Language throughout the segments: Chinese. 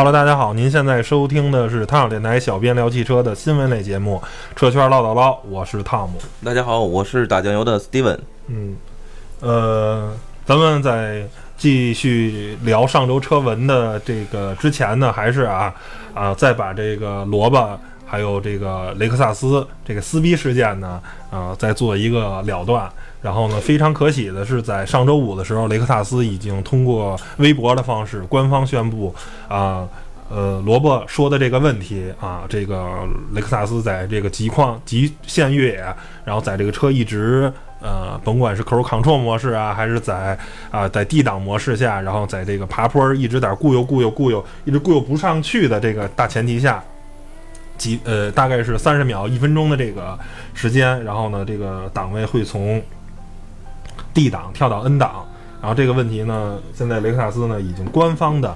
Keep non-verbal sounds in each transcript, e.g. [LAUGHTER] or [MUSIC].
Hello，大家好，您现在收听的是汤小电台小编聊汽车的新闻类节目《车圈唠叨唠》，我是汤姆。大家好，我是打酱油的 Steven。嗯，呃，咱们在继续聊上周车文的这个之前呢，还是啊啊，再把这个萝卜还有这个雷克萨斯这个撕逼事件呢，啊，在做一个了断。然后呢，非常可喜的是，在上周五的时候，雷克萨斯已经通过微博的方式官方宣布，啊，呃，萝卜说的这个问题啊，这个雷克萨斯在这个极况极限越野，然后在这个车一直呃，甭管是 Cruise Control 模式啊，还是在啊在 D 档模式下，然后在这个爬坡一直在固悠固悠固悠，一直固悠不上去的这个大前提下，几呃大概是三十秒一分钟的这个时间，然后呢，这个档位会从 D 档跳到 N 档，然后这个问题呢，现在雷克萨斯呢已经官方的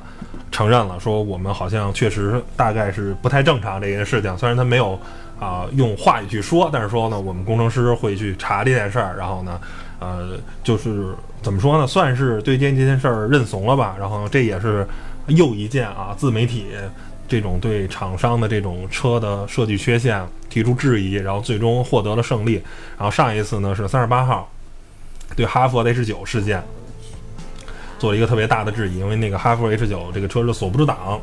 承认了，说我们好像确实大概是不太正常这件事情。虽然他没有啊、用话语去说，但是说呢，我们工程师会去查这件事儿，然后呢，呃，就是怎么说呢，算是对这这件事儿认怂了吧。然后这也是又一件啊自媒体这种对厂商的这种车的设计缺陷提出质疑，然后最终获得了胜利。然后上一次呢是三十八号。对哈弗 H 九事件做了一个特别大的质疑，因为那个哈弗 H 九这个车是锁不住档，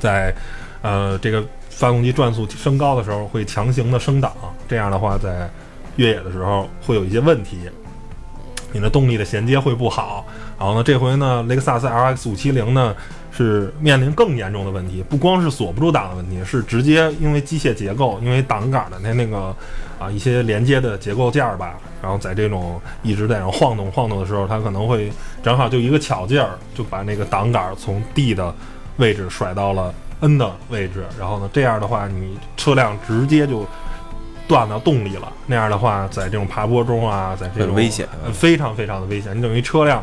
在呃这个发动机转速升高的时候会强行的升档，这样的话在越野的时候会有一些问题，你的动力的衔接会不好。然后呢，这回呢雷克萨斯 LX 五七零呢是面临更严重的问题，不光是锁不住档的问题，是直接因为机械结构，因为档杆的那那个啊一些连接的结构件儿吧，然后在这种一直在那晃动晃动的时候，它可能会正好就一个巧劲儿就把那个档杆从 D 的位置甩到了 N 的位置，然后呢这样的话你车辆直接就断了动力了，那样的话在这种爬坡中啊，在这种很危险呃非常非常的危险，你等于车辆。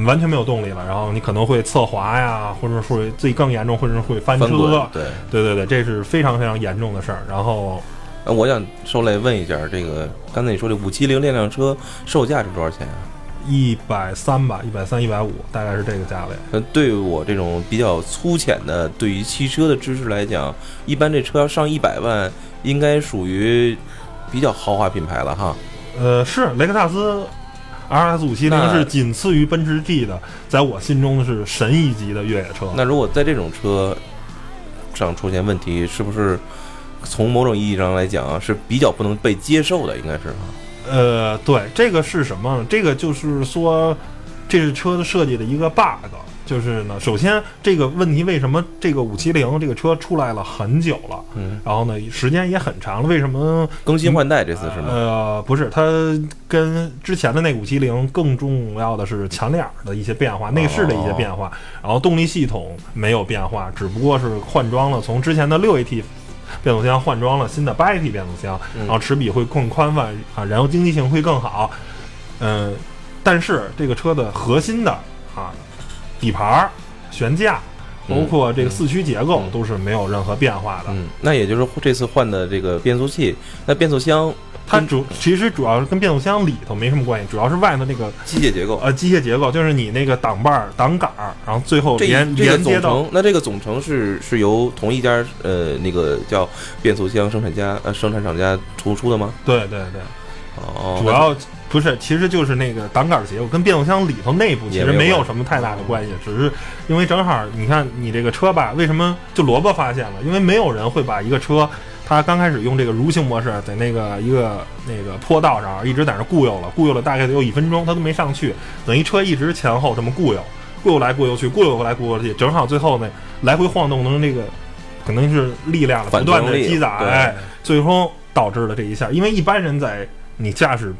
完全没有动力了，然后你可能会侧滑呀，或者会最更严重，或者是会翻车。对。对对对，这是非常非常严重的事儿。然后呃，我想受累问一下，这个刚才你说这五七零那辆车售价是多少钱啊？一百三吧，一百三、一百五，大概是这个价位。呃，对我这种比较粗浅的对于汽车的知识来讲，一般这车要上一百万，应该属于比较豪华品牌了哈。呃，是雷克萨斯 RS 五七零那是仅次于奔驰 G 的，在我心中是神一级的越野车。那如果在这种车上出现问题，是不是从某种意义上来讲啊，是比较不能被接受的？应该是哈。呃，对，这个是什么？这个就是说，这是车的设计的一个 bug。就是呢，首先这个问题为什么这个五七零这个车出来了很久了，嗯，然后呢时间也很长了，为什么更新换代这次是吗？呃，不是，它跟之前的那五七零更重要的是前脸的一些变化，内饰的一些变化，然后动力系统没有变化，只不过是换装了从之前的六 AT 变速箱换装了新的八 AT 变速箱，嗯然后齿比会更宽泛啊，燃油经济性会更好，嗯、但是这个车的核心的啊底盘、悬架。包括这个四驱结构嗯都是没有任何变化的，嗯，那也就是这次换的这个变速器，那变速箱它主其实主要是跟变速箱里头没什么关系，主要是外头那个机械结构，呃机械结构，就是你那个挡把儿、挡杆儿，然后最后连总连接到成，那这个总成是是由同一家呃那个叫变速箱生产家呃生产厂家出出的吗？对对对，哦，主要不是，其实就是那个挡杆儿结构跟变速箱里头内部其实没有什么太大的关系，只是因为正好你看你这个车吧，为什么就萝卜发现了？因为没有人会把一个车。他刚开始用这个蠕行模式，在那个一个那个坡道上一直在那固有了，固有了大概得有一分钟，他都没上去，等于车一直前后这么固有，固有来固有去，固有来固有去，正好最后呢来回晃动能这个可能是力量的不断的积攒，最终导致了这一下。因为一般人在你驾驶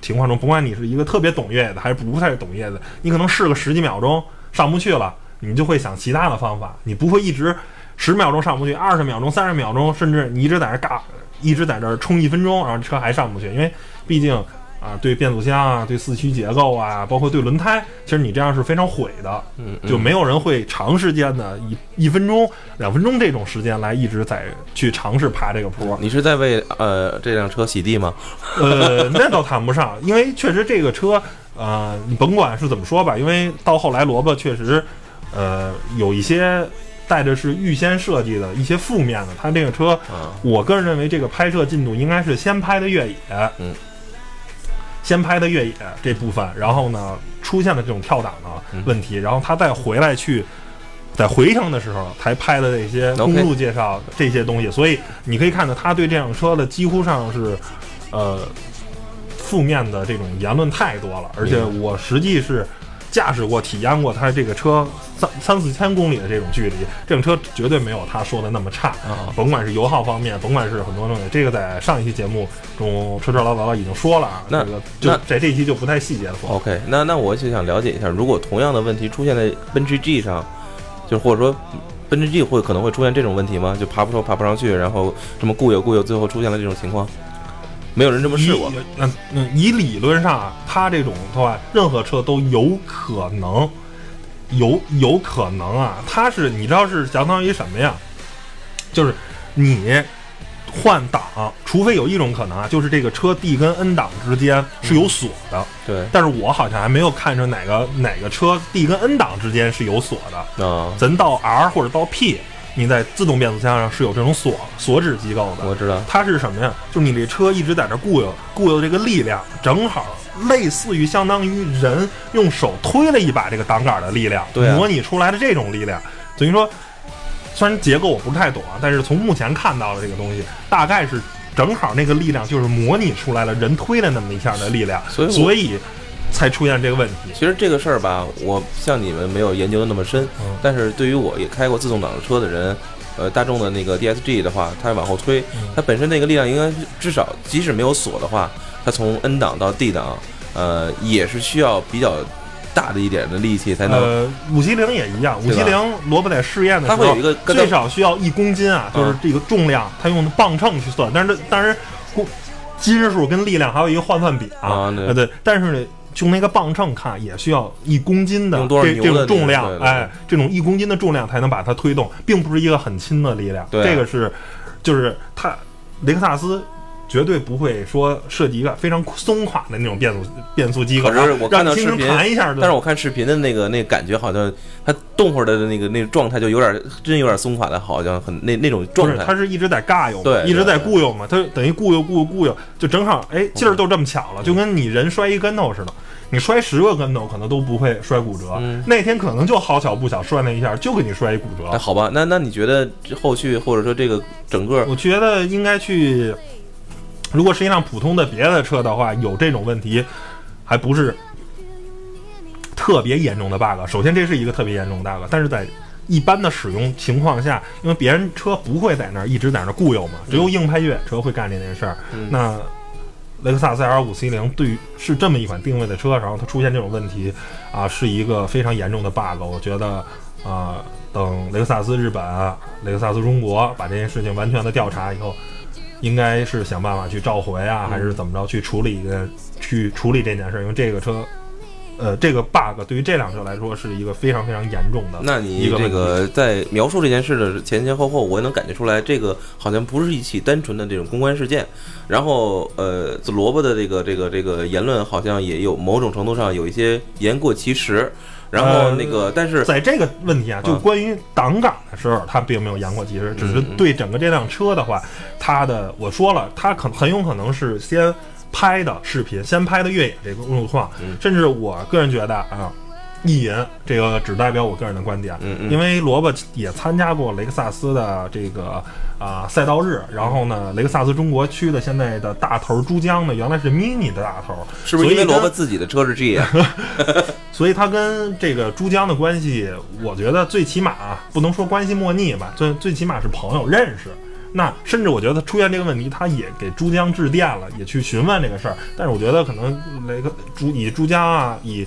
情况中，不管你是一个特别懂越野的，还是不太懂越野的，你可能试个十几秒钟上不去了，你就会想其他的方法，你不会一直十秒钟上不去，二十秒钟、三十秒钟，甚至你一直在那儿嘎，一直在这儿冲一分钟，然后车还上不去，因为毕竟。啊，对变速箱啊，对四驱结构啊，包括对轮胎，其实你这样是非常毁的。嗯，嗯就没有人会长时间的一一分钟、两分钟这种时间来一直在去尝试爬这个坡。你是在为呃这辆车洗地吗？呃，那倒谈不上，因为确实这个车，呃，你甭管是怎么说吧，因为到后来萝卜确实呃，有一些带着是预先设计的一些负面的。它这个车，啊，我个人认为这个拍摄进度应该是先拍的越野，嗯，先拍的越野这部分，然后呢出现了这种跳档的问题，然后他再回来去。在回程的时候才拍的这些公路介绍这些东西，所以你可以看到他对这辆车的几乎上是，呃，负面的这种言论太多了。而且我实际是驾驶过、体验过他这个车三三四千公里的这种距离，这种车绝对没有他说的那么差啊。甭管是油耗方面，甭管是很多东西，这个在上一期节目中车车唠唠已经说了啊。那这个就在这一期就不太细节的说。OK，那那我就想了解一下，如果同样的问题出现在奔驰 G 上，就或者说奔驰 G 会可能会出现这种问题吗？就爬不上爬不上去，然后这么固有固有，最后出现了这种情况，没有人这么试过以。嗯嗯，以理论上啊，它这种的话，任何车都有可能，有有可能啊，它是你知道是相当于什么呀？就是你换挡，除非有一种可能啊，就是这个车 D 跟 N 档之间是有锁的，对，但是我好像还没有看出哪个哪个车 D 跟 N 档之间是有锁的。啊，咱到 R 或者到 P，你在自动变速箱上是有这种锁锁止机构的。我知道。它是什么呀？就是你这车一直在这固有固有这个力量，正好类似于相当于人用手推了一把这个挡杆的力量，对啊模拟出来的这种力量。等于说，虽然结构我不是太懂啊，但是从目前看到的这个东西，大概是正好那个力量就是模拟出来了人推了那么一下的力量，所以所以才出现这个问题。其实这个事儿吧，我像你们没有研究的那么深，嗯但是对于我也开过自动挡的车的人，呃，大众的那个 DSG 的话，它往后推，嗯它本身那个力量应该是至少即使没有锁的话，它从 N 档到 D 档，呃，也是需要比较大的一点的力气才能。呃，五七零也一样，五七零萝卜在试验的时候，它会有一个跟最少需要一公斤啊，就是这个重量，它用的磅秤去算，但是当然，公斤数跟力量还有一个换算比啊，啊对呃对，但是呢。用那个磅秤看，也需要一公斤的这这种重量对，对对哎，这种一公斤的重量才能把它推动，并不是一个很轻的力量。对啊这个是，就是它雷克萨斯绝对不会说设计一个非常松垮的那种变速变速机构，可是我看到视频弹一下，但是我看视频的那个那个感觉，好像它动会儿的那个那个状态就有点真有点松垮的，好像很那那种，状态。它是一直在尬游嘛，对一直在固悠嘛，它等于固悠固悠固悠，就正好哎劲儿就这么巧了，就跟你人摔一跟头似的，你摔十个跟头可能都不会摔骨折，嗯那天可能就好巧不巧摔那一下就给你摔一骨折。哎，好吧，那那你觉得后续或者说这个整个我觉得应该去，如果是一辆普通的别的车的话，有这种问题，还不是特别严重的 bug。首先，这是一个特别严重的 bug，但是在一般的使用情况下，因为别人车不会在那儿一直在那儿固有嘛，只有硬派越野车会干这件事儿。嗯那雷克萨斯 L 五 C 零对于是这么一款定位的车，然后它出现这种问题啊，是一个非常严重的 bug。我觉得啊，等雷克萨斯日本、雷克萨斯中国把这件事情完全的调查以后，应该是想办法去召回啊，还是怎么着去处理一个去处理这件事儿，因为这个车。呃，这个 bug 对于这辆车来说是一个非常非常严重的那你这个在描述这件事的前前后后，我也能感觉出来，这个好像不是一起单纯的这种公关事件。然后，呃，萝卜的这个这个这个言论好像也有某种程度上有一些言过其实。然后那个，但是在这个问题啊，就啊关于挡杆的时候，它并没有言过其实，只是对整个这辆车的话，它的我说了，它可很有可能是先拍的视频，先拍的越野这个路况，嗯甚至我个人觉得啊。意淫这个只代表我个人的观点，嗯嗯因为萝卜也参加过雷克萨斯的这个啊、赛道日，然后呢，雷克萨斯中国区的现在的大头珠江呢，原来是 mini 的大头，是不是因为萝卜自己的车是 G 啊？[LAUGHS] 所以他跟这个珠江的关系，我觉得最起码啊，不能说关系莫逆吧，最最起码是朋友认识。那甚至我觉得出现这个问题，他也给珠江致电了，也去询问这个事儿。但是我觉得可能雷克珠以珠江啊，以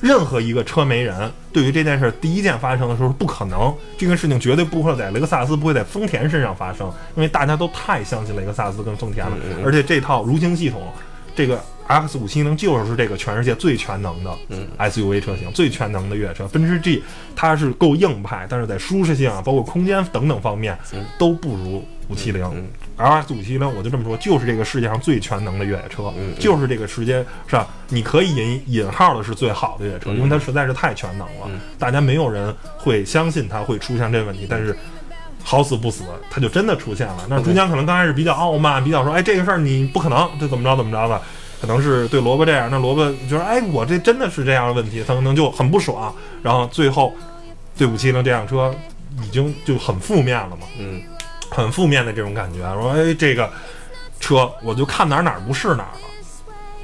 任何一个车媒人对于这件事儿第一件发生的时候，不可能，这个事情绝对不会在雷克萨斯，不会在丰田身上发生，因为大家都太相信雷克萨斯跟丰田了，而且这套如行系统，这个 RX 五七零就是这个全世界最全能的嗯 SUV 车型，最全能的越野车。奔驰 G 它是够硬派，但是在舒适性啊，包括空间等等方面嗯都不如五七零。嗯 LX 五七零，我就这么说，就是这个世界上最全能的越野车，就是这个时间上你可以引引号的是最好的越野车，嗯因为它实在是太全能了，嗯大家没有人会相信它会出现这问题，但是。好死不死，它就真的出现了。那中间可能刚开始比较傲慢，比较说，哎，这个事儿你不可能，这怎么着怎么着的，可能是对萝卜这样，那萝卜觉得，哎，我这真的是这样的问题，他可能就很不爽，然后最后对五七零这辆车已经就很负面了嘛。嗯很负面的这种感觉，说哎这个车我就看哪儿哪儿不是哪儿了。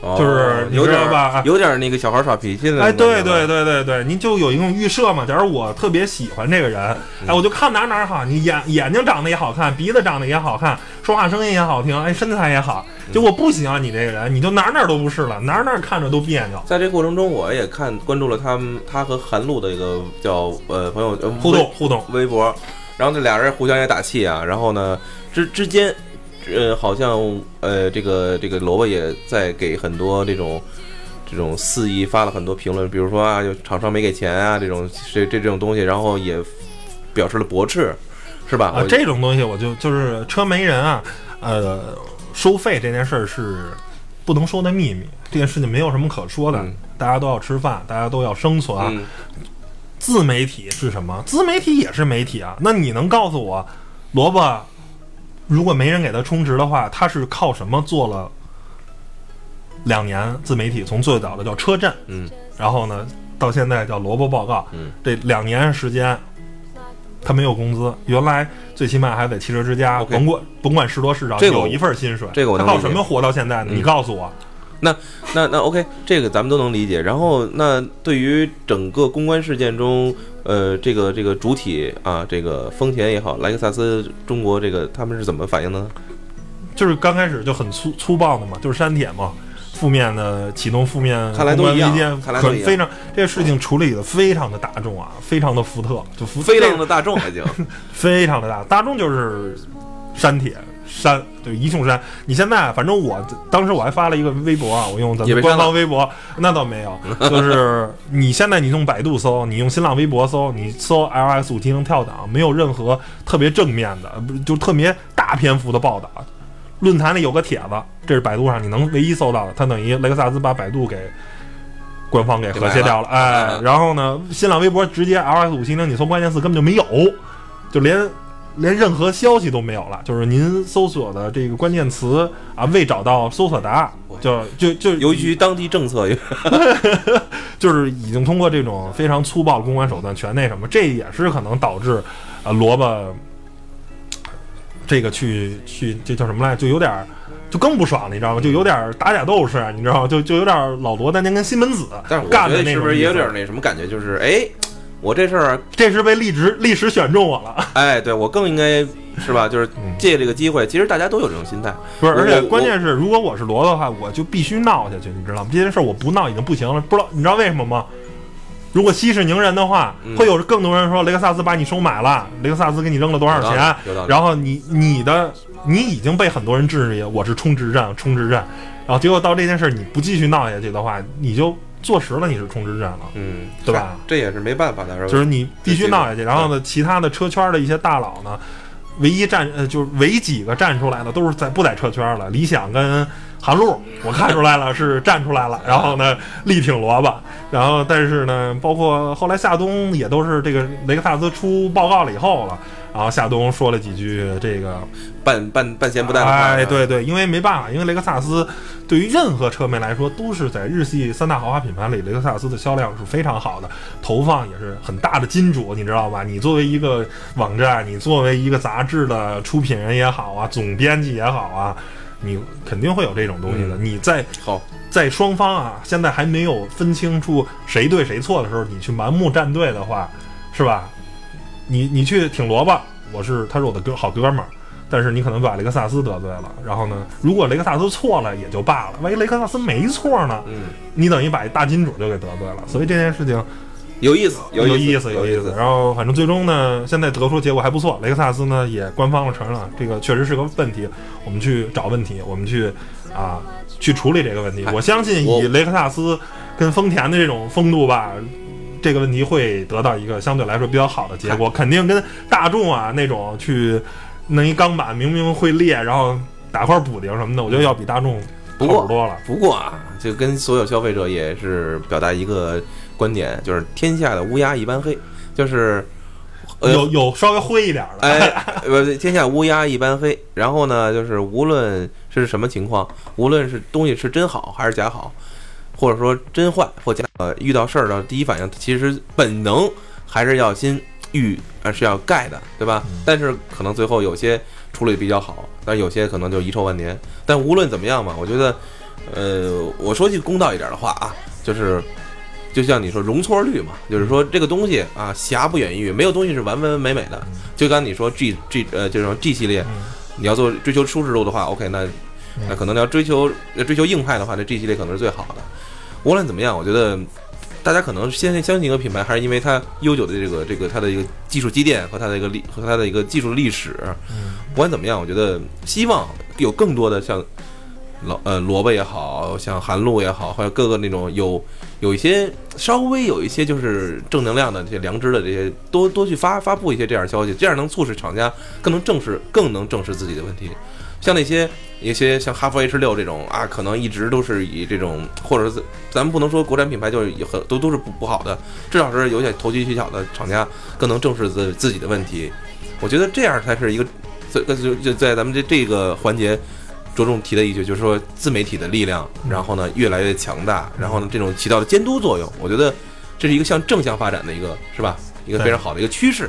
哦就是你有点知道吧有点那个小孩耍脾气的那哎。对对对对对，您就有一种预设嘛。假如我特别喜欢这个人，哎，我就看哪哪儿好，你眼眼睛长得也好看，鼻子长得也好看，说话声音也好听，哎，身材也好。就我不喜欢你这个人，你就哪儿哪儿都不是了，哪儿哪儿看着都别扭。在这过程中，我也看关注了他们他和韩露的一个叫呃朋友呃互动互动，微博，然后这俩人互相也打气啊，然后呢之之间，呃，好像呃这个这个萝卜也在给很多这种这种肆意发了很多评论，比如说啊，就厂商没给钱啊这种这这这种东西，然后也表示了驳斥，是吧？啊，这种东西我就就是车没人啊，呃，收费这件事儿是不能说的秘密，这件事情没有什么可说的，嗯大家都要吃饭，大家都要生存。嗯自媒体是什么？自媒体也是媒体啊。那你能告诉我，萝卜如果没人给他充值的话，他是靠什么做了两年自媒体？从最早的叫车站，嗯然后呢，到现在叫萝卜报告，嗯这两年时间，他没有工资，原来最起码还在汽车之家，甭管甭管是多是少，这个有一份薪水。他靠什么活到现在呢？嗯你告诉我。那那那 OK，这个咱们都能理解。然后，那对于整个公关事件中，呃，这个这个主体啊，这个丰田也好，莱克萨斯中国这个他们是怎么反应的呢？就是刚开始就很粗粗暴的嘛，就是删帖嘛，负面的启动负面看来都一样看来都一样很非常这个事情处理的非常的大众啊，非常的福特，就福飞浪的大众已经，[LAUGHS] 非常的大，大众就是删帖删，就一通删。你现在反正我当时我还发了一个微博啊，我用咱们官方微博，那倒没有，就是 [LAUGHS] 你现在你用百度搜，你用新浪微博搜，你搜 LS 五七零跳档，没有任何特别正面的，就特别大篇幅的报道。论坛里有个帖子，这是百度上你能唯一搜到的，它等于雷克萨斯把百度给官方给和谐掉了，哎，嗯然后呢，新浪微博直接 LS 五七零，你搜关键词根本就没有，就连连任何消息都没有了，就是您搜索的这个关键词啊未找到搜索答案，就就就由于当地政策，[LAUGHS] 就是已经通过这种非常粗暴的公关手段全那什么，这也是可能导致啊萝卜这个去去这叫什么来，就有点儿就更不爽了，你知道吗？就有点儿打假斗士，你知道吗？就就有点儿老罗当年跟西门子但是我干的觉得是不是也有点那什么感觉？就是哎，我这事儿，这是被历史历史选中我了，[LAUGHS] 哎，对我更应该是吧？就是嗯借这个机会，其实大家都有这种心态。不是？而且关键是，如果我是罗的话，我就必须闹下去，你知道吗？这件事儿我不闹已经不行了，不知道你知道为什么吗？如果息事宁人的话，嗯会有更多人说雷克萨斯把你收买了，雷克萨斯给你扔了多少钱，然后你你的你已经被很多人质疑我是充值站，充值站，然后结果到这件事儿你不继续闹下去的话，你就坐实了你是充值站了。嗯，对吧？这也是没办法的，是吧？就是你必须闹下去。然后呢，其他的车圈的一些大佬呢，唯一站呃，就是唯几个站出来的都是在不在车圈了。理想跟韩露，我看出来了是站出来了，然后呢力挺萝卜。然后但是呢，包括后来夏冬也都是这个雷克萨斯出报告了以后了。然后夏冬说了几句这个，半半半咸不淡的话，哎，对对，因为没办法，因为雷克萨斯对于任何车迷来说，都是在日系三大豪华品牌里，雷克萨斯的销量是非常好的，投放也是很大的金主，你知道吧？你作为一个网站，你作为一个杂志的出品人也好啊，总编辑也好啊，你肯定会有这种东西的。嗯你在好，在双方啊，现在还没有分清楚谁对谁错的时候，你去盲目站队的话，是吧？你你去挺萝卜，我是他是我的哥好哥们儿，但是你可能把雷克萨斯得罪了。然后呢，如果雷克萨斯错了也就罢了，万一雷克萨斯没错呢，嗯，你等于把大金主就给得罪了。所以这件事情有意思，有意思，有意思。然后反正最终呢，现在得出结果还不错。雷克萨斯呢也官方承认了，这个确实是个问题，我们去找问题，我们去啊去处理这个问题。我相信以雷克萨斯跟丰田的这种风度吧，这个问题会得到一个相对来说比较好的结果。肯定跟大众啊那种去弄一钢板明明会裂，然后打块补丁什么的，我觉得要比大众好多了。不过啊，就跟所有消费者也是表达一个。观点就是天下的乌鸦一般黑，就是有有稍微灰一点的，哎，不，天下乌鸦一般黑。然后呢，就是无论是什么情况，无论是东西是真好还是假好，或者说真坏或假，呃，遇到事儿的第一反应，其实本能还是要先预，呃，是要盖的，对吧？但是可能最后有些处理比较好，但有些可能就遗臭万年。但无论怎么样嘛，我觉得，呃，我说句公道一点的话啊，就是。就像你说容错率嘛，就是说这个东西啊，瑕不掩瑜，没有东西是完完美美的。就刚你说 G G 呃，就是说 G 系列，你要做追求舒适度的话，OK，那那可能你要追求追求硬派的话，那 G 系列可能是最好的。无论怎么样，我觉得大家可能先相信一个品牌，还是因为它悠久的这个这个它的一个技术积淀和它的一个历和它的一个技术历史。不管怎么样，我觉得希望有更多的像。老呃萝卜也好像韩露也好，或者各个那种有有一些稍微有一些就是正能量的这些良知的这些，多多去发发布一些这样消息，这样能促使厂家更能正视更能正视自己的问题。像那些一些像哈弗 H 六这种啊，可能一直都是以这种，或者是咱们不能说国产品牌就是很都都是不不好的，至少是有点投机取巧的厂家更能正视自自己的问题。我觉得这样才是一个这就就在咱们这这个环节。着重提的一句就是说，自媒体的力量，然后呢越来越强大，然后呢这种起到的监督作用，我觉得这是一个向正向发展的一个，是吧？一个非常好的一个趋势。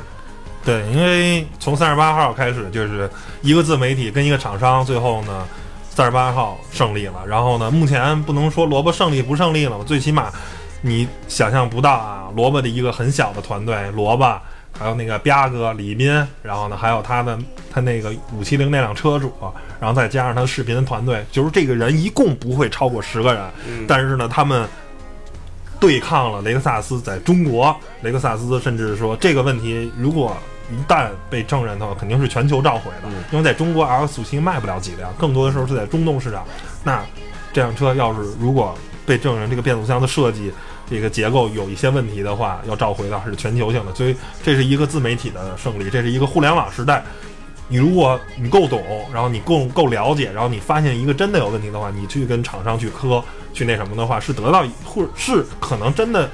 对，因为从三十八号开始，就是一个自媒体跟一个厂商，最后呢三十八号胜利了。然后呢，目前不能说萝卜胜利不胜利了嘛，最起码你想象不到啊，萝卜的一个很小的团队，萝卜。还有那个吧哥李斌，然后呢，还有他的他那个五七零那辆车主，然后再加上他视频团队，就是这个人一共不会超过十个人。但是呢，他们对抗了雷克萨斯在中国，雷克萨斯甚至说这个问题如果一旦被证人的话，肯定是全球召回的，因为在中国 L 四七卖不了几辆，更多的时候是在中东市场。那这辆车要是如果被证人这个变速箱的设计，这个结构有一些问题的话，要召回的是全球性的，所以这是一个自媒体的胜利，这是一个互联网时代。你如果你够懂，然后你够够了解，然后你发现一个真的有问题的话，你去跟厂商去磕，去那什么的话，是得到或是可能真的。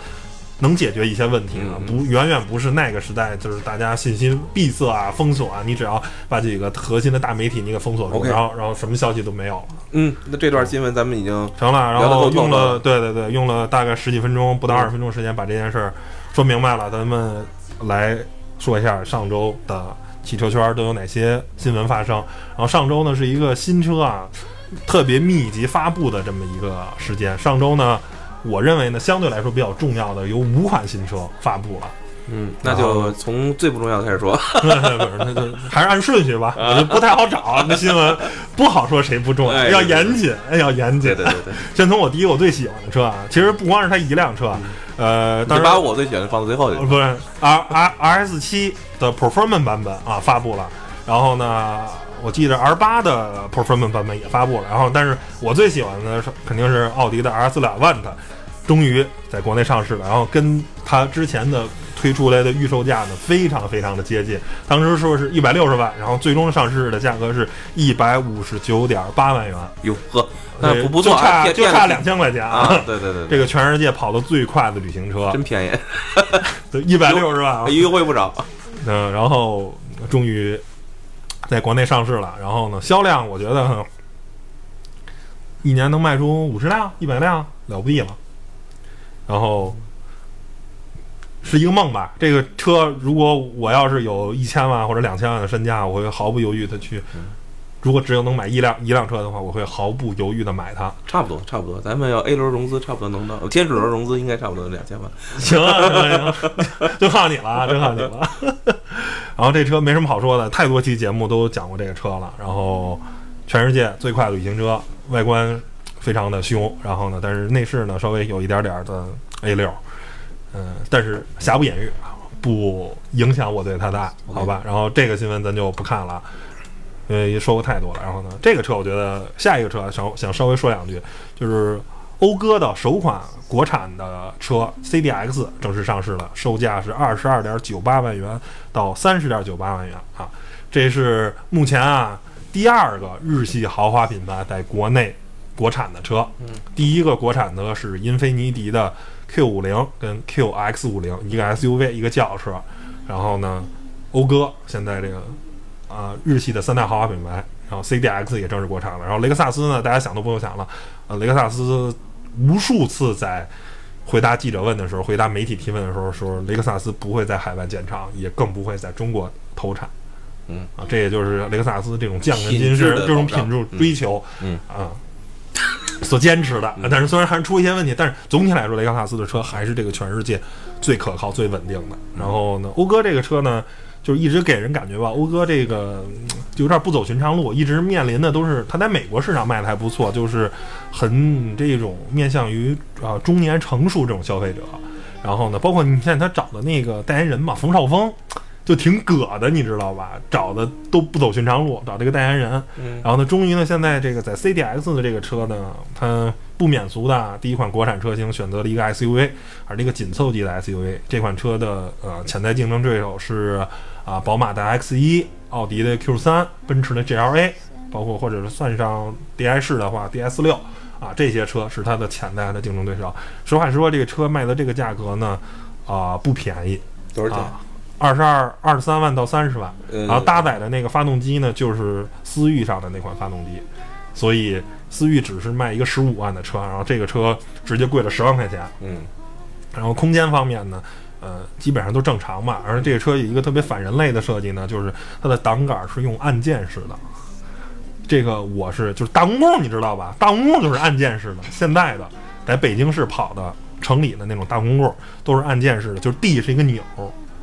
能解决一些问题的，不远远不是那个时代，就是大家信息闭塞啊、封锁啊。你只要把几个核心的大媒体你给封锁住，然后然后什么消息都没有了。嗯，那这段新闻咱们已经成了，然后用了，对对对，用了大概十几分钟，不到二十分钟时间把这件事儿说明白了。咱们来说一下上周的汽车圈都有哪些新闻发生。然后上周呢是一个新车啊特别密集发布的这么一个时间。上周呢。我认为呢，相对来说比较重要的有五款新车发布了。嗯，那就从最不重要的开始说。不是，那就还是按顺序吧。我就不太好找那新闻，不好说谁不重要，要严谨，哎，要严谨。对对对。[LAUGHS] 先从我第一个我最喜欢的车啊，其实不光是它一辆车，呃，你把我最喜欢的放到最后去。不是，R R R S 七的 Performance 版本啊发布了，然后呢。我记得 R 八的 Performance 版本也发布了，然后，但是我最喜欢的是肯定是奥迪的 R 四两万，的终于在国内上市了，然后跟它之前的推出来的预售价呢非常非常的接近，当时说是一百六十万，然后最终上市的价格是一百五十九点八万元，哟呵，那不不错，就差就差两千块钱啊！对对对，这个全世界跑得最快的旅行车，真便宜，[LAUGHS] 一百六十万，优惠不少。嗯，然后终于。在国内上市了，然后呢，销量我觉得一年能卖出五十辆、一百辆了不地了。然后是一个梦吧。这个车如果我要是有一千万或者两千万的身价，我会毫不犹豫的去。如果只有能买一辆一辆车的话，我会毫不犹豫的买它。差不多，差不多。咱们要 A 轮融资，差不多能到天使轮融资，应该差不多两千万。行啊，行啊 [LAUGHS] 就靠你了，就靠你了。[LAUGHS] 然后这车没什么好说的，太多期节目都讲过这个车了。然后全世界最快旅行车，外观非常的凶。然后呢，但是内饰呢稍微有一点点的 A 六。嗯，但是瑕不掩瑜，不影响我对它的爱，好吧？然后这个新闻咱就不看了，因为说过太多了。然后呢，这个车我觉得下一个车想想稍微说两句，就是讴歌的首款国产的车 CDX 正式上市了，售价是二十二点九八万元到三十点九八万元啊，这是目前啊第二个日系豪华品牌在国内国产的车。嗯，第一个国产的是英菲尼迪的 Q 五零跟 QX 五零，一个 SUV，一个轿车。然后呢，讴歌现在这个啊、日系的三大豪华品牌，然后 CDX 也正式国产了。然后雷克萨斯呢，大家想都不用想了，呃，雷克萨斯无数次在回答记者问的时候，回答媒体提问的时候说，雷克萨斯不会在海外建厂，也更不会在中国投产。嗯啊，这也就是雷克萨斯这种匠人精神、这种品质追求，嗯啊，所坚持的。但是虽然还是出一些问题，但是总体来说，雷克萨斯的车还是这个全世界最可靠、最稳定的。然后呢，讴歌这个车呢，就是一直给人感觉吧，讴歌这个有点不走寻常路，一直面临的都是它在美国市场卖的还不错，就是很这种面向于啊、中年成熟这种消费者。然后呢，包括你看他找的那个代言人嘛，冯绍峰。就挺葛的，你知道吧？找的都不走寻常路，找这个代言人。嗯然后呢，终于呢，现在这个在 CDX 的这个车呢，它不免俗的第一款国产车型选择了一个 SUV，而这个紧凑级的 SUV。这款车的呃潜在竞争对手是啊、宝马的 X 一、奥迪的 Q 三、奔驰的 GLA，包括或者是算上 DI 式的话，DS 六啊这些车是它的潜在的竞争对手。实话实说，这个车卖的这个价格呢，啊、不便宜多少钱？啊，二十二、二十三万到三十万。呃然后搭载的那个发动机呢，就是思域上的那款发动机，所以思域只是卖一个十五万的车，然后这个车直接贵了十万块钱。嗯然后空间方面呢，呃，基本上都正常嘛。而这个车有一个特别反人类的设计呢，就是它的挡杆是用按键式的。这个我是就是大公共，你知道吧？大公共就是按键式的，现在的在北京市跑的城里的那种大公共都是按键式的，就是 D 是一个钮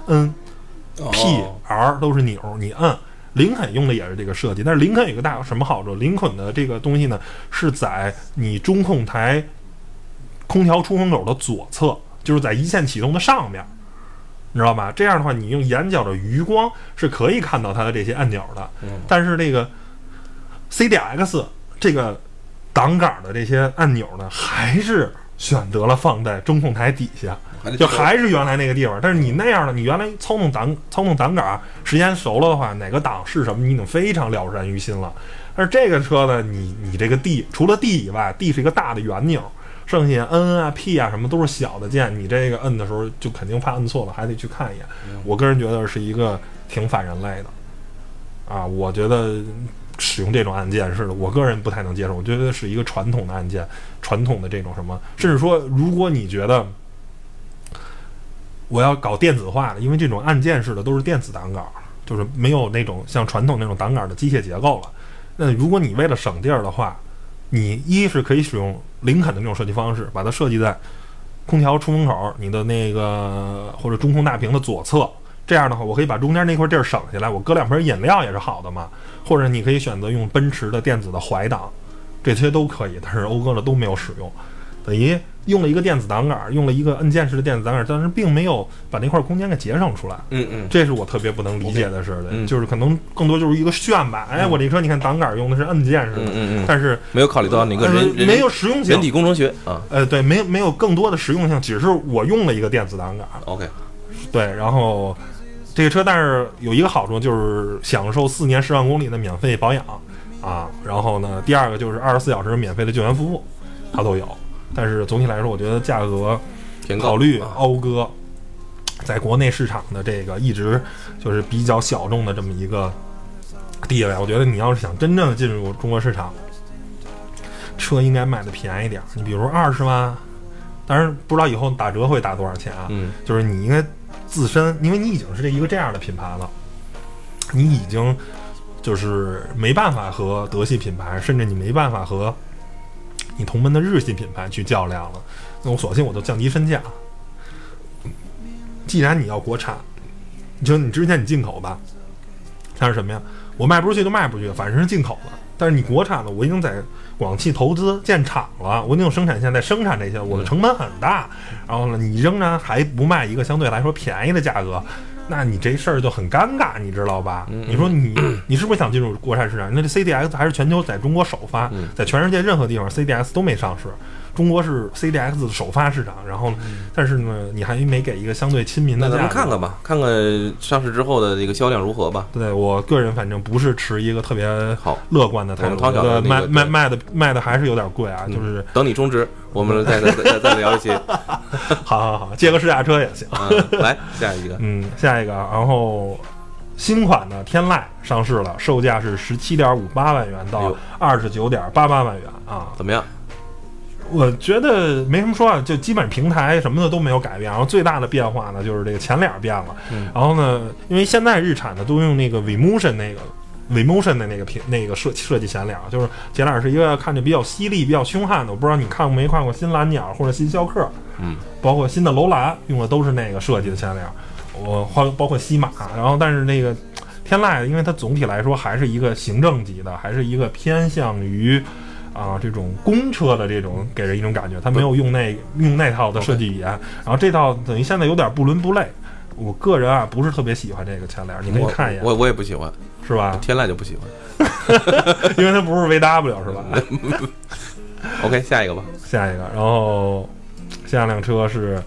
，N P 哦 R 都是钮，你按。林肯用的也是这个设计，但是林肯有一个大什么好处？林肯的这个东西呢，是在你中控台空调出风口的左侧，就是在一线启动的上面，你知道吧？这样的话，你用眼角的余光是可以看到它的这些按钮的。嗯但是这个 CDX 这个挡杆的这些按钮呢，还是选择了放在中控台底下。就还是原来那个地方。但是你那样的，你原来操纵挡操纵挡杆儿时间熟了的话，哪个档是什么，你已经非常了然于心了。但是这个车呢，你你这个 D 除了 D 以外，D 是一个大的圆钮，剩下 N 啊 P 啊什么都是小的键，你这个摁的时候就肯定怕摁错了，还得去看一眼。我个人觉得是一个挺反人类的啊，我觉得。使用这种按键是我个人不太能接受，我觉得是一个传统的按键，传统的这种什么，甚至说，如果你觉得我要搞电子化的，因为这种按键式的都是电子档杆儿，就是没有那种像传统那种档杆儿的机械结构了。那如果你为了省地儿的话，你一是可以使用林肯的那种设计方式，把它设计在空调出风口、你的那个或者中控大屏的左侧。这样的话，我可以把中间那块地儿省下来，我搁两瓶饮料也是好的嘛。或者你可以选择用奔驰的电子的怀档，这些都可以，但是讴歌的都没有使用，等于用了一个电子挡杆，用了一个按键式的电子挡杆，但是并没有把那块空间给节省出来。嗯嗯这是我特别不能理解的事儿就是可能更多就是一个炫吧。哎，我这车你看挡杆用的是按键式的，嗯嗯嗯，但是没有考虑到那个人没有实用性人体工程学啊。呃，对，没有没有更多的实用性，只是我用了一个电子挡杆，OK，对，然后这个车，但是有一个好处就是享受四年十万公里的免费保养啊，然后呢，第二个就是二十四小时免费的救援服务，它都有。但是总体来说，我觉得价格考虑啊讴歌在国内市场的这个一直就是比较小众的这么一个地位，我觉得你要是想真正进入中国市场，车应该卖的便宜点儿。你比如二十万，当然不知道以后打折会打多少钱啊。嗯就是你应该自身，因为你已经是这一个这样的品牌了，你已经就是没办法和德系品牌，甚至你没办法和你同门的日系品牌去较量了。那我索性我就降低身价。既然你要国产，就你之前你进口吧，它是什么呀？我卖不出去就卖不出去，反正是进口的，但是你国产的，我已经在广汽投资建厂了，我已经有生产线在生产这些，我的成本很大。然后呢，你仍然还不卖一个相对来说便宜的价格，那你这事儿就很尴尬，你知道吧？嗯你说你 [CLEARS THROAT] 你是不是想进入国产市场？那这 CDX 还是全球在中国首发，嗯在全世界任何地方 CDX 都没上市。中国是 CDX 的首发市场，然后呢，但是呢，你还没给一个相对亲民的那价格。咱们看看吧，看看上市之后的这个销量如何吧。对我个人反正不是持一个特别好，乐观的态度，我们唐觉得卖卖卖的卖的还是有点贵啊，嗯就是等你充值，我们再再再再聊一期。[LAUGHS] 好好好，借个试驾车也行。嗯，来下一个，[LAUGHS] 嗯，下一个，然后新款的天籁上市了，售价是十七点五八万元到二十九点八八万元啊。怎么样？我觉得没什么说啊，就基本平台什么的都没有改变，然后最大的变化呢就是这个前脸变了，嗯然后呢，因为现在日产的都用那个 Vmotion 那个 Vmotion 的那个平那个设设计前脸，就是前脸是一个看着比较犀利、比较凶悍的。我不知道你看过没看过新蓝鸟或者新逍客，嗯，包括新的楼兰用的都是那个设计的前脸，我包包括西马，然后但是那个天籁，因为它总体来说还是一个行政级的，还是一个偏向于。啊，这种公车的这种给人一种感觉，它没有用那用那套的设计语言，然后这套等于现在有点不伦不类。我个人啊不是特别喜欢这个前脸，你可以我看一眼，我我也不喜欢，是吧？天籁就不喜欢。[LAUGHS] 因为它不是 VW 是吧？[LAUGHS] OK，下一个吧。下一个，然后下一辆车是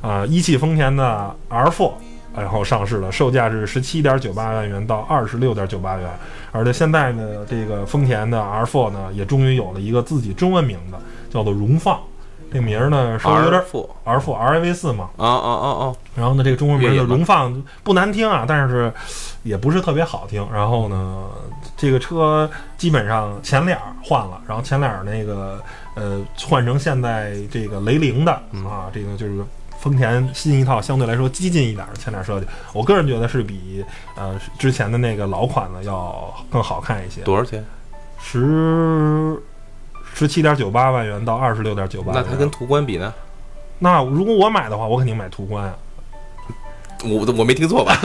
啊、一汽丰田的 R4，然后上市了，售价是十七点九八万元到二十六点九八元。而且现在呢，这个丰田的 R4 呢，也终于有了一个自己中文名字，叫做荣放。这名儿呢稍微有点 R，R4 RAV 四嘛，啊啊啊啊！然后呢，这个中文名叫荣放，不难听啊，但是也不是特别好听。然后呢，这个车基本上前脸儿换了，然后前脸儿那个呃换成现在这个雷凌的嗯啊，这个就是丰田新一套相对来说激进一点的前脸设计。我个人觉得是比呃之前的那个老款的要更好看一些。多少钱？十十七点九八万元到二十六点九八。那它跟途观比呢？那如果我买的话，我肯定买途观啊。我我没听错吧？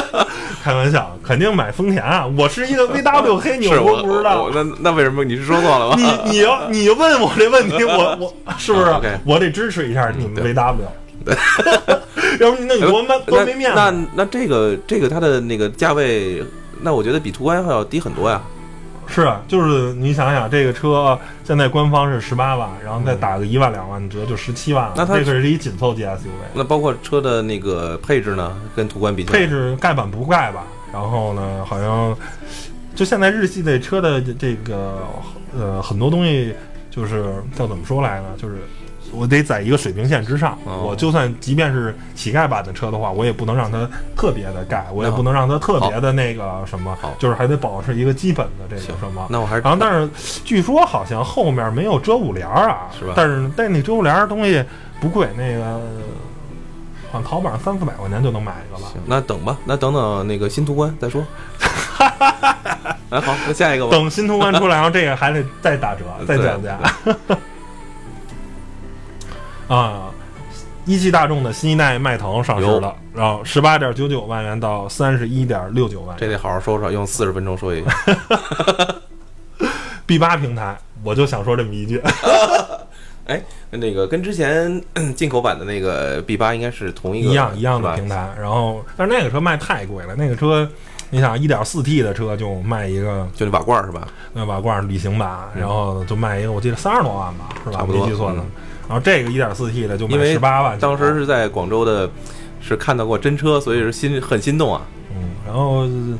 [LAUGHS] 开玩笑，肯定买丰田啊！我是一个 [LAUGHS] VW 黑牛，我不知道。那那为什么你是说错了吗？你你要你问我这问题，我我是不是 [LAUGHS] 我得支持一下你们对 VW？要不那你多没多没面那子。那这个这个它的那个价位，那我觉得比途观还要低很多呀。是啊，就是你想想，这个车现在官方是十八万，然后再打个一万两万的折，就十七万了。那它这个是一紧凑级 SUV，那包括车的那个配置呢，跟途观比起来，配置盖板不盖吧？然后呢，好像就现在日系的车的这个呃很多东西，就是叫怎么说来呢？就是我得在一个水平线之上。哦我就算即便是乞丐版的车的话，我也不能让它特别的盖，我也不能让它特别的那个什么好，就是还得保持一个基本的这个什么。那我还是然后，但是据说好像后面没有遮物帘儿啊，是吧但是但那遮物帘儿东西不贵，那个好像淘宝上三四百块钱就能买一个了。行，那等吧，那等等那个新途观再说。[LAUGHS] 哎，好，那下一个吧。等新途观出来，然后这个还得再打折，再降价。啊，一汽大众的新一代迈腾上市了，然后十八点九九万元到三十一点六九万元。这得好好说说，用四十分钟说一下。[LAUGHS] B 八平台，我就想说这么一句。[LAUGHS] 哎，那个跟之前 [CLEARS THROAT] 进口版的那个 B 八应该是同一个一样一样的平台，然后但是那个车卖太贵了，那个车，你想一点四 T 的车就卖一个就那瓦罐儿是吧？那瓦罐旅行版，然后就卖一个我记得三十多万吧，是吧？差不多没记错的嗯。然后这个一点四 T 的就卖十八万，当时是在广州的，是看到过真车，所以是心很心动啊。嗯，然后呃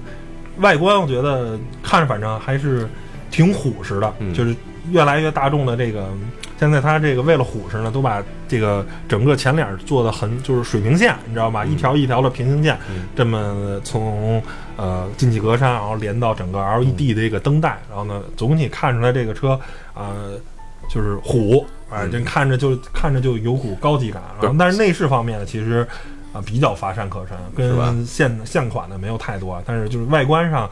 外观我觉得看着反正还是挺虎实的，嗯就是越来越大众的这个。现在它这个为了虎实呢，都把这个整个前脸做的很就是水平线，你知道吧？嗯一条一条的平行线，嗯这么从呃进气格栅，然后连到整个 LED 的这个灯带，然后呢，总体看出来这个车呃就是虎，哎、嗯这看着就看着就有股高级感。然后但是内饰方面呢，其实啊、比较乏善可陈，跟现现款的没有太多，但是就是外观上，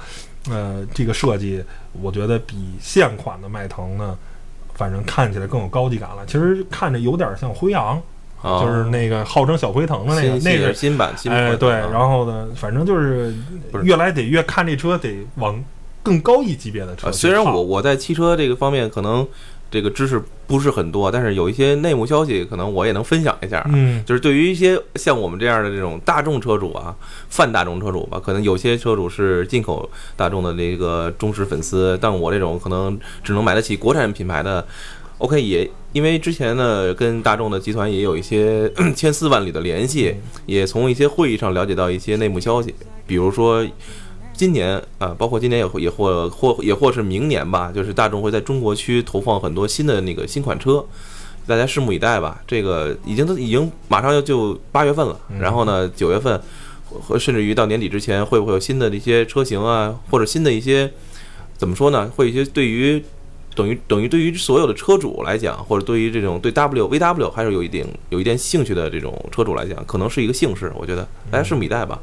呃，这个设计我觉得比现款的迈腾呢。反正看起来更有高级感了，其实看着有点像辉昂，啊，就是那个号称小辉腾的那个那个新版新版哎，对，啊然后呢，反正就是越来得越看这车得往更高一级别的车虽然我我在汽车这个方面可能这个知识不是很多，但是有一些内幕消息，可能我也能分享一下啊。嗯就是对于一些像我们这样的这种大众车主啊，泛大众车主吧，可能有些车主是进口大众的那个忠实粉丝，但我这种可能只能买得起国产品牌的。OK，也因为之前呢，跟大众的集团也有一些 [CLEARS THROAT] 千丝万缕的联系，也从一些会议上了解到一些内幕消息，比如说今年啊、包括今年也会也或或也或是明年吧，就是大众会在中国区投放很多新的那个新款车，大家拭目以待吧。这个已经都已经马上要就八月份了，然后呢九月份和甚至于到年底之前，会不会有新的一些车型啊，或者新的一些怎么说呢？会有一些对于等于等于对于所有的车主来讲，或者对于这种对 W VW 还是有一定有一点兴趣的这种车主来讲，可能是一个幸事。我觉得大家拭目以待吧。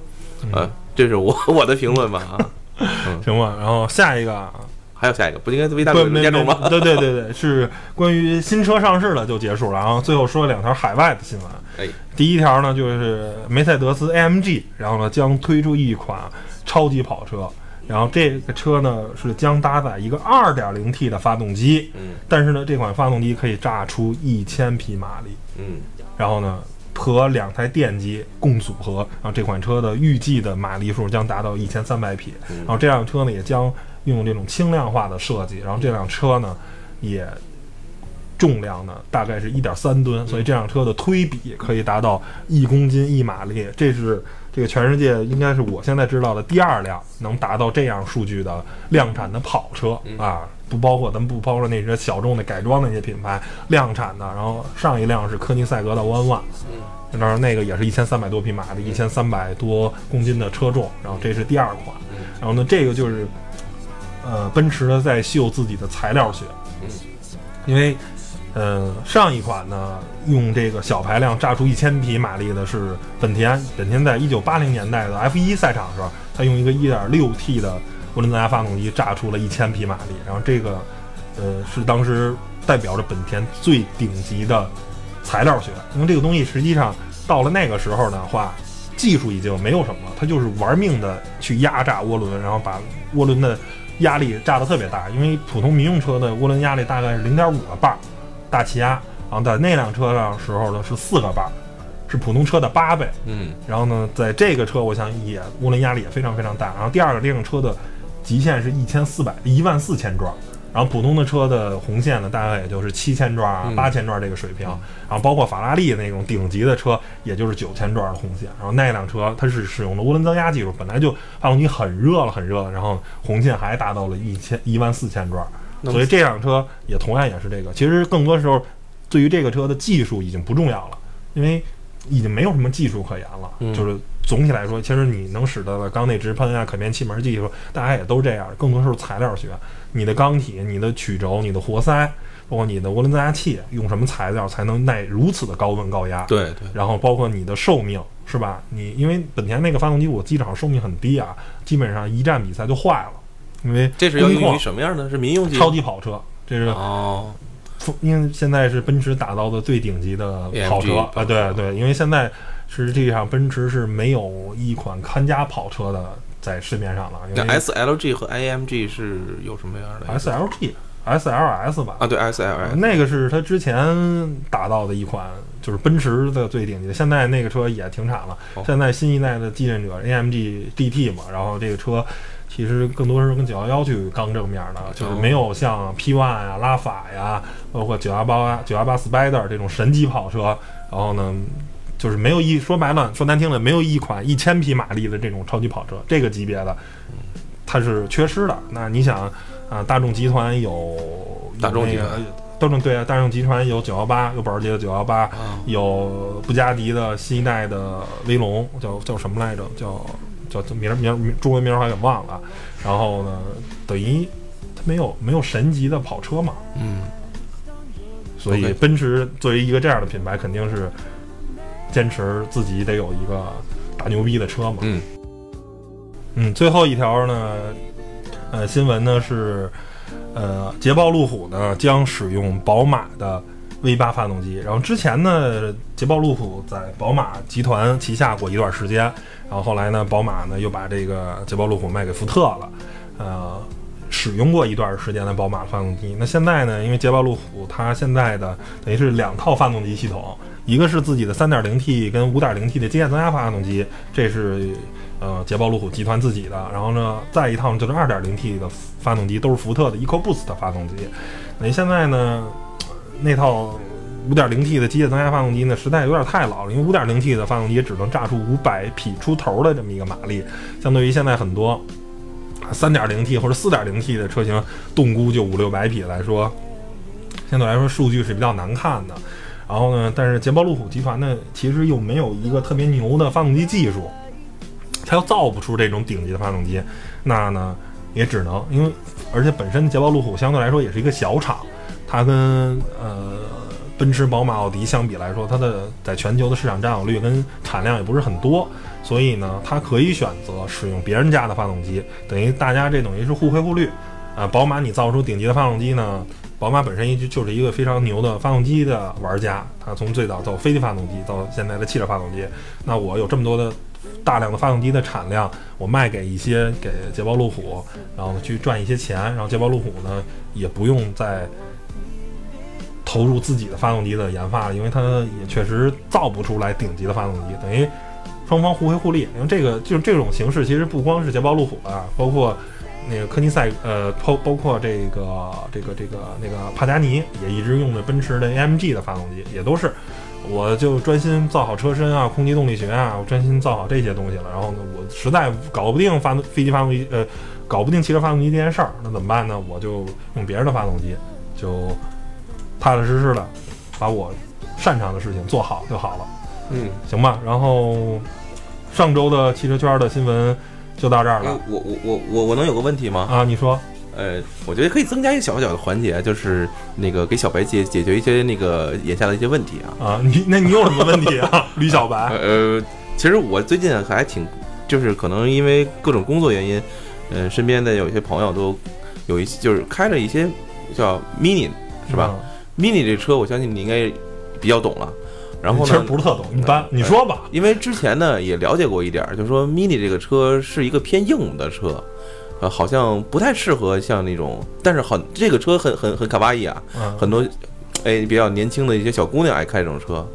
呃，这是我 [LAUGHS] 我的评论吧啊。[LAUGHS] 行吧，然后下一个啊。还有下一个，不应该是不 VW 没的加重吗？[LAUGHS] 对对对对，是关于新车上市了就结束了，然后最后说两条海外的新闻。哎，第一条呢就是梅赛德斯 AMG，然后呢将推出一款超级跑车，然后这个车呢是将搭载一个 2.0T 的发动机，嗯。但是呢这款发动机可以炸出1000匹马力，嗯。然后呢和两台电机共组合，然后这款车的预计的马力数将达到一千三百匹，然后这辆车呢也将用这种轻量化的设计，然后这辆车呢也重量呢大概是一点三吨，所以这辆车的推比可以达到一公斤一马力，这是这个全世界应该是我现在知道的第二辆能达到这样数据的量产的跑车啊，不包括咱们不包括那些小众的改装的那些品牌量产的，然后上一辆是科尼赛格的 One One。然后那个也是一千三百多匹马的，一千三百多公斤的车重，然后这是第二款，然后呢，这个就是，呃，奔驰呢在秀自己的材料学，因为，呃，上一款呢用这个小排量炸出一千匹马力的是本田，本田在一九八零年代的 F 一赛场的时候，它用一个一点六 T 的涡轮增压发动机炸出了一千匹马力，然后这个，呃，是当时代表着本田最顶级的材料学，因为这个东西实际上到了那个时候的话，技术已经没有什么了，它就是玩命的去压榨涡轮，然后把涡轮的压力炸得特别大，因为普通民用车的涡轮压力大概是零点五个巴儿，大气压，然后在那辆车上时候呢是四个巴儿，是普通车的八倍，嗯然后呢，在这个车我想也涡轮压力也非常非常大。然后第二个，这辆车的极限是一千四百一万四千转，然后普通的车的红线呢，大概也就是七千转啊嗯八千转这个水平。然后包括法拉利那种顶级的车，也就是九千转的红线。然后那辆车它是使用的涡轮增压技术，本来就发动机很热了很热了，然后红线还达到了一千一万四千转。所以这辆车也同样也是这个。其实更多时候，对于这个车的技术已经不重要了，因为已经没有什么技术可言了。嗯就是总体来说，其实你能使得的缸内直喷啊、可变气门技术，大家也都这样。更多时候材料学，你的缸体、你的曲轴、你的活塞，包括你的涡轮增压器，用什么材料才能耐如此的高温高压？对对，然后包括你的寿命是吧？你因为本田那个发动机，我记得好像寿命很低啊，基本上一站比赛就坏了，因为这是要用于什么样的？是民用级超级跑车，这是哦，因为现在是奔驰打造的最顶级的跑车啊，对对，因为现在实际上奔驰是没有一款看家跑车的在市面上了，因那为 SLG 和 AMG 是有什么样的 SLG、SLS 吧，啊？对 SLS 那个是它之前打造的一款，就是奔驰的最顶级的。现在那个车也停产了。哦现在新一代的继任者 AMG D T 嘛，然后这个车其实更多是跟九幺幺去刚正面的，就是没有像 P One 啊、拉法呀，包括918、918 Spider 这种神级跑车。然后呢，就是没有一说白了，说难听了，没有一款一千匹马力的这种超级跑车，这个级别的它是缺失的。那你想啊，大众集团有大众集团大众对啊，大众集团有九幺八，有保时捷的九幺八，啊，有布加迪的新一代的威龙，叫叫什么来着？叫叫叫名儿名中文名儿还给忘了。然后呢，等于它没有没有神级的跑车嘛，嗯，所以奔驰作为一个这样的品牌，肯定是坚持自己得有一个大牛逼的车嘛。嗯嗯，最后一条呢，呃，新闻呢是，呃，捷豹路虎呢将使用宝马的 V 八发动机。然后之前呢，捷豹路虎在宝马集团旗下过一段时间，然后后来呢，宝马呢又把这个捷豹路虎卖给福特了，呃。使用过一段时间的宝马发动机。那现在呢，因为捷豹路虎它现在的等于是两套发动机系统，一个是自己的 3.0T 跟 5.0T 的机械增压发动机，这是呃捷豹路虎集团自己的。然后呢，再一套就是 2.0T 的发动机，都是福特的 EcoBoost 发动机。那现在呢，那套。5.0T 的机械增压发动机呢，实在有点太老了，因为 5.0T 的发动机只能炸出500匹出头的这么一个马力，相对于现在很多 3.0T 或者 4.0T 的车型，动估就五六百匹来说，相对来说数据是比较难看的。然后呢，但是捷豹路虎集团呢，其实又没有一个特别牛的发动机技术，它又造不出这种顶级的发动机，那呢，也只能因为，而且本身捷豹路虎相对来说也是一个小厂，它跟呃。奔驰、宝马、奥迪相比来说，它的在全球的市场占有率跟产量也不是很多，所以呢，它可以选择使用别人家的发动机，等于大家这等于是互惠互利。啊，宝马你造出顶级的发动机呢，宝马本身一直就是一个非常牛的发动机的玩家，它从最早造飞机发动机到现在的汽车发动机，那我有这么多的大量的发动机的产量，我卖给一些给捷豹路虎，然后去赚一些钱，然后捷豹路虎呢也不用再。投入自己的发动机的研发，因为它也确实造不出来顶级的发动机，等于双方互惠互利。因为这个就是这种形式，其实不光是捷豹路虎啊，包括那个科尼赛，呃，包包括这个这个这个那个帕加尼也一直用的奔驰的 AMG 的发动机，也都是，我就专心造好车身啊，空气动力学啊，我专心造好这些东西了。然后呢，我实在搞不定发飞机发动机，呃，搞不定汽车发动机这件事儿，那怎么办呢？我就用别人的发动机，就。踏踏实实的把我擅长的事情做好就好了。嗯，行吧。然后上周的汽车圈的新闻就到这儿了。我我我我我能有个问题吗？啊，你说。呃，我觉得可以增加一个小小的环节，就是那个给小白解解决一些那个眼下的一些问题啊。啊，你那你有什么问题啊，[LAUGHS] 吕小白？呃，其实我最近还挺，就是可能因为各种工作原因，嗯，身边的有一些朋友都有一些就是开了一些叫 mini，是吧？mini 这车，我相信你应该比较懂了。然后呢？其实不是特懂，一般。你说吧。因为之前呢也了解过一点，就是说 mini 这个车是一个偏硬的车，呃，好像不太适合像那种，但是很这个车很很很卡哇伊啊，很多哎比较年轻的一些小姑娘爱开这种车。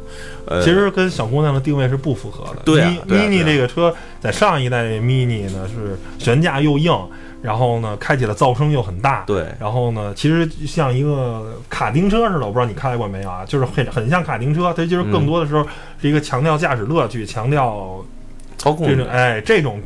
呃，其实跟小姑娘的定位是不符合的。对，mini 这个车在上一代 mini 呢是悬架又硬。然后呢，开起来噪声又很大。对。然后呢，其实像一个卡丁车似的，我不知道你开过没有啊？就是很很像卡丁车，它就是更多的时候是一个强调驾驶乐趣，强调操控这种。哎，这种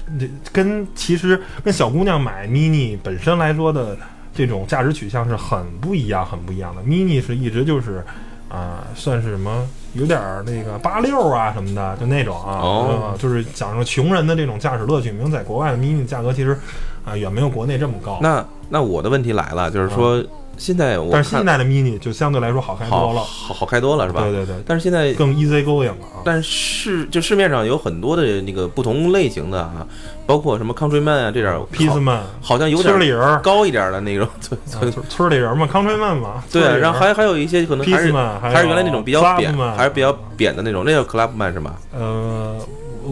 跟其实跟小姑娘买 mini 本身来说的这种驾驶取向是很不一样，很不一样的。mini 是一直就是啊，算是什么？有点那个八六啊什么的，就那种啊，就是讲究穷人的这种驾驶乐趣。因为在国外的 mini 价格其实啊远没有国内这么高。那那我的问题来了，就是说现在我但是现在的 mini 就相对来说好开多了，好好开多了是吧？对对对。但是现在更 easy going 了啊。但是就市面上有很多的那个不同类型的啊。包括什么 Countryman 啊，这点 Pieceman 好像有点村里人高一点的那种，村村里人嘛，Countryman 嘛。对，然后还还有一些可能还是还是原来那种比较扁，还是比较扁的那种，那叫 Clubman 是吗？呃，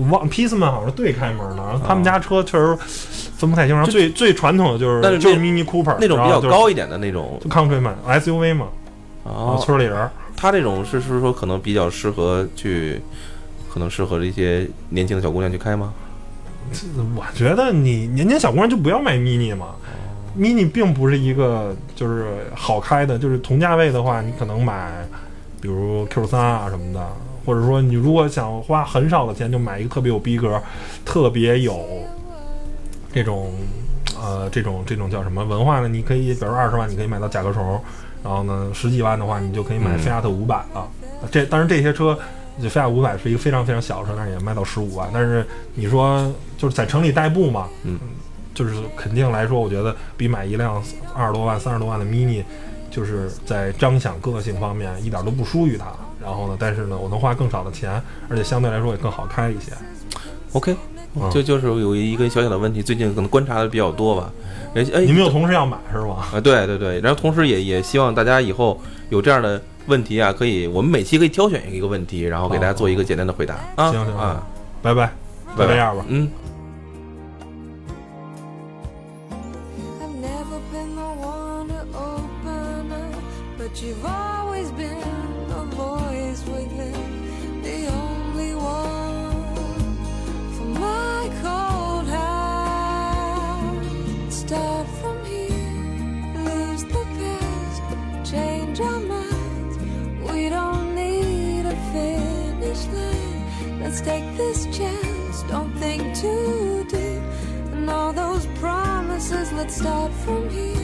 忘 Pieceman 好像是对开门的，然后他们家车确实分不太清。最最传统的就是就是 Mini Cooper 那种比较高一点的那种就，Countryman SUV 嘛。哦，村里人，他这种是是说可能比较适合去，可能适合这些年轻的小姑娘去开吗？我觉得你年轻小姑娘就不要买 mini 嘛，mini 并不是一个就是好开的，就是同价位的话，你可能买，比如 Q 三啊什么的，或者说你如果想花很少的钱就买一个特别有逼格、特别有这种呃这种这种叫什么文化呢？你可以比如二十万你可以买到甲壳虫，然后呢十几万的话你就可以买菲亚特五百了。这当然这些车。就菲亚五百是一个非常非常小的车，但是也卖到十五万。但是你说就是在城里代步嘛，嗯，就是肯定来说，我觉得比买一辆二十多万、三十多万的 mini，就是在彰显个性方面一点都不输于它。然后呢，但是呢，我能花更少的钱，而且相对来说也更好开一些。OK，就就是有一个小小的问题，最近可能观察的比较多吧。哎哎，你们有同事要买是吗？啊，对对对，然后同时也也希望大家以后有这样的。问题啊，可以，我们每期可以挑选一个问题，然后给大家做一个简单的回答啊。行行啊，拜拜，拜这样吧，嗯。stop from here.